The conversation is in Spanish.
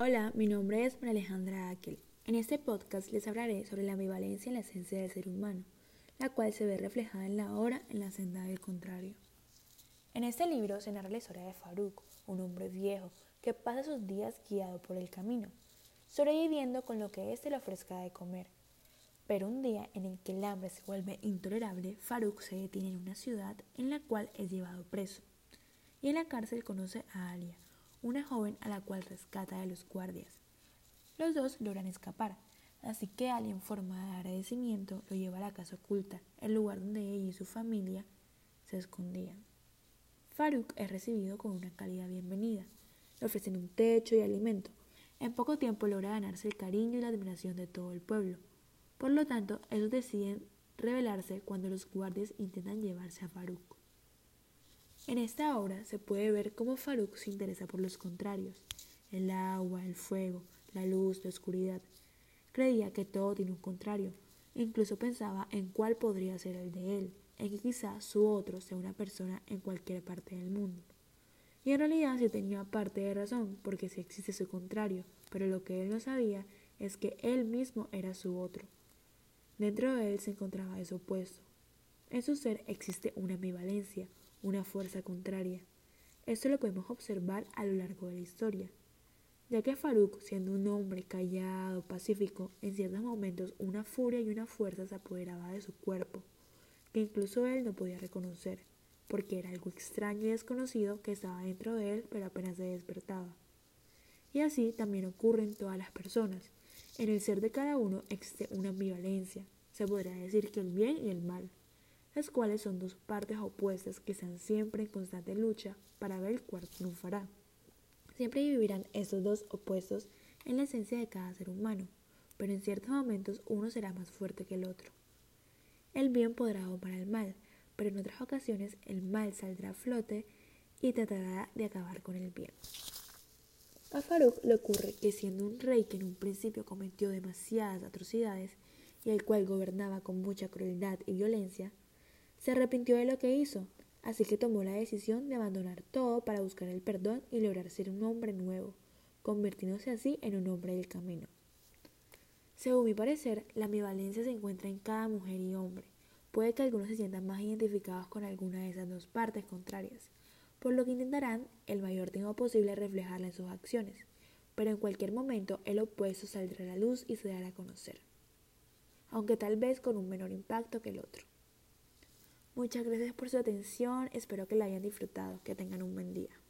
Hola, mi nombre es María Alejandra Aquel. En este podcast les hablaré sobre la ambivalencia en la esencia del ser humano, la cual se ve reflejada en la hora en la senda del contrario. En este libro se narra la historia de Faruk, un hombre viejo que pasa sus días guiado por el camino, sobreviviendo con lo que éste le ofrezca de comer. Pero un día en el que el hambre se vuelve intolerable, Faruk se detiene en una ciudad en la cual es llevado preso, y en la cárcel conoce a Alia, una joven a la cual rescata de los guardias. Los dos logran escapar, así que Alia en forma de agradecimiento lo lleva a la casa oculta, el lugar donde ella y su familia se escondían. Faruk es recibido con una cálida bienvenida. Le ofrecen un techo y alimento. En poco tiempo logra ganarse el cariño y la admiración de todo el pueblo. Por lo tanto, ellos deciden rebelarse cuando los guardias intentan llevarse a Faruk. En esta obra se puede ver cómo Faruk se interesa por los contrarios, el agua, el fuego, la luz, la oscuridad. Creía que todo tiene un contrario, incluso pensaba en cuál podría ser el de él, en que quizá su otro sea una persona en cualquier parte del mundo. Y en realidad sí tenía parte de razón, porque sí existe su contrario, pero lo que él no sabía es que él mismo era su otro. Dentro de él se encontraba eso opuesto. En su ser existe una ambivalencia, una fuerza contraria. Esto lo podemos observar a lo largo de la historia, ya que Faruk, siendo un hombre callado, pacífico, en ciertos momentos una furia y una fuerza se apoderaba de su cuerpo, que incluso él no podía reconocer, porque era algo extraño y desconocido que estaba dentro de él, pero apenas se despertaba. Y así también ocurre en todas las personas. En el ser de cada uno existe una ambivalencia, se podría decir que el bien y el mal las cuales son dos partes opuestas que están siempre en constante lucha para ver cuál triunfará. Siempre vivirán estos dos opuestos en la esencia de cada ser humano, pero en ciertos momentos uno será más fuerte que el otro. El bien podrá domar al mal, pero en otras ocasiones el mal saldrá a flote y tratará de acabar con el bien. A Faruk le ocurre que siendo un rey que en un principio cometió demasiadas atrocidades y el cual gobernaba con mucha crueldad y violencia, se arrepintió de lo que hizo, así que tomó la decisión de abandonar todo para buscar el perdón y lograr ser un hombre nuevo, convirtiéndose así en un hombre del camino. Según mi parecer, la ambivalencia se encuentra en cada mujer y hombre. Puede que algunos se sientan más identificados con alguna de esas dos partes contrarias, por lo que intentarán el mayor tiempo posible reflejarla en sus acciones, pero en cualquier momento el opuesto saldrá a la luz y se dará a conocer, aunque tal vez con un menor impacto que el otro. Muchas gracias por su atención, espero que la hayan disfrutado, que tengan un buen día.